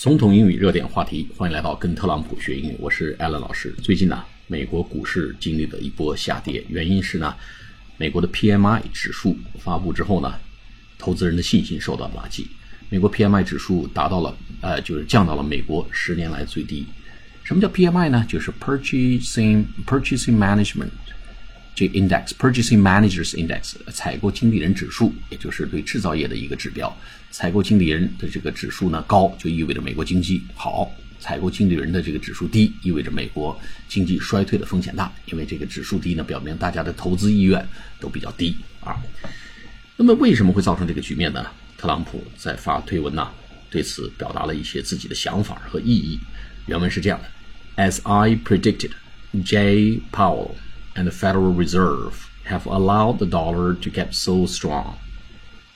总统英语热点话题，欢迎来到跟特朗普学英语，我是艾伦老师。最近呢，美国股市经历了一波下跌，原因是呢，美国的 PMI 指数发布之后呢，投资人的信心受到打击。美国 PMI 指数达到了，呃，就是降到了美国十年来最低。什么叫 PMI 呢？就是 Purchasing Purchasing Management。这 index purchasing managers index 采购经理人指数，也就是对制造业的一个指标。采购经理人的这个指数呢高，就意味着美国经济好；采购经理人的这个指数低，意味着美国经济衰退的风险大。因为这个指数低呢，表明大家的投资意愿都比较低啊。那么为什么会造成这个局面呢？特朗普在发推文呢，对此表达了一些自己的想法和意义。原文是这样的：As I predicted, J. Powell. and the Federal Reserve have allowed the dollar to get so strong,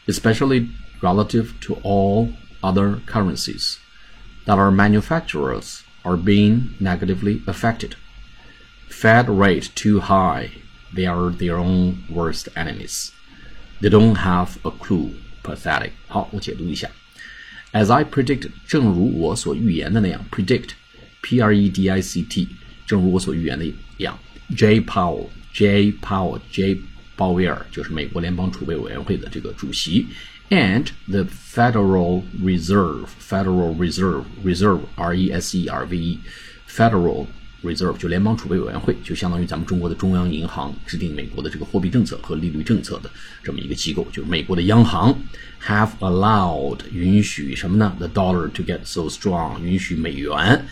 especially relative to all other currencies, that our manufacturers are being negatively affected. Fed rate too high, they are their own worst enemies. They don't have a clue. Pathetic. 好，我解读一下。As I predict，正如我所预言的那样，predict，p r e d i c t， 正如我所预言的一样。J. Powell, J. Powell, J. 鲍威尔就是美国联邦储备委员会的这个主席，and the Federal Reserve, Federal Reserve, Reserve, R E S E R V E, Federal Reserve 就联邦储备委员会，就相当于咱们中国的中央银行制定美国的这个货币政策和利率政策的这么一个机构，就是美国的央行，have allowed 允许什么呢？The dollar to get so strong，允许美元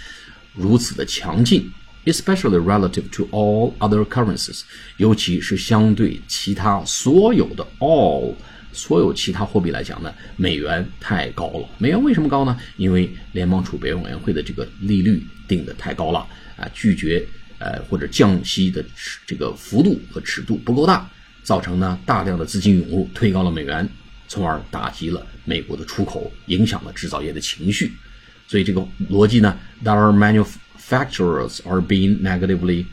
如此的强劲。 Especially relative to all other currencies，尤其是相对其他所有的 all 所有其他货币来讲呢，美元太高了。美元为什么高呢？因为联邦储备委员会的这个利率定的太高了啊，拒绝呃或者降息的这个幅度和尺度不够大，造成呢大量的资金涌入，推高了美元，从而打击了美国的出口，影响了制造业的情绪。所以这个逻辑呢，dollar manu manufacturers are being negatively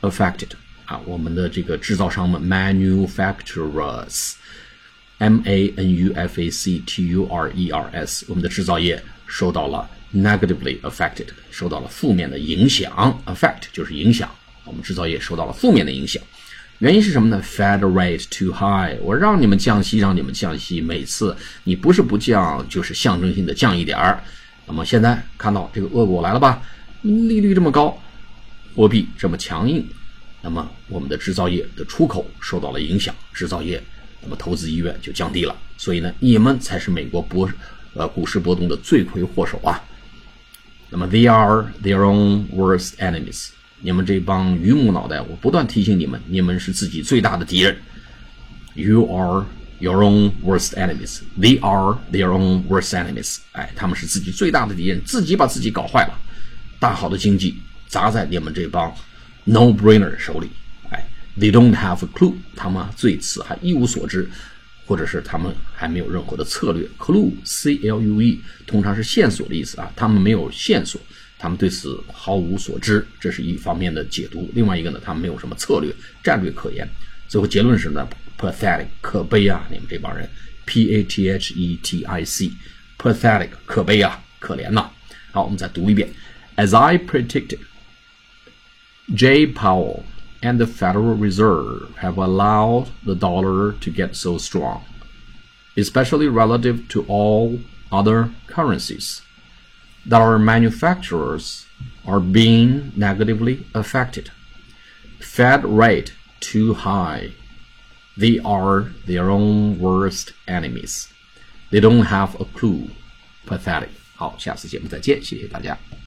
affected 啊，我们的这个制造商们 manufacturers，m a n u f a c t u r e r s，我们的制造业受到了 negatively affected，受到了负面的影响，affect 就是影响，我们制造业受到了负面的影响。原因是什么呢？Fed rate too high，我让你们降息，让你们降息，每次你不是不降，就是象征性的降一点儿。那么现在看到这个恶果来了吧？利率这么高，货币这么强硬，那么我们的制造业的出口受到了影响，制造业那么投资意愿就降低了。所以呢，你们才是美国波呃股市波动的罪魁祸首啊。那么 they are their own worst enemies，你们这帮榆木脑袋，我不断提醒你们，你们是自己最大的敌人。You are your own worst enemies. They are their own worst enemies. 哎，他们是自己最大的敌人，自己把自己搞坏了。大好的经济砸在你们这帮 no-brainer 手里，哎，they don't have a clue，他们对此还一无所知，或者是他们还没有任何的策略。clue，c-l-u-e，通常是线索的意思啊，他们没有线索，他们对此毫无所知，这是一方面的解读。另外一个呢，他们没有什么策略、战略可言。最后结论是呢，pathetic，可悲啊，你们这帮人，p-a-t-h-e-t-i-c，pathetic，可悲啊，可怜呐。好，我们再读一遍。As I predicted, Jay Powell and the Federal Reserve have allowed the dollar to get so strong, especially relative to all other currencies, that our manufacturers are being negatively affected. Fed rate too high. They are their own worst enemies. They don't have a clue. Pathetic. 好，下次节目再见，谢谢大家。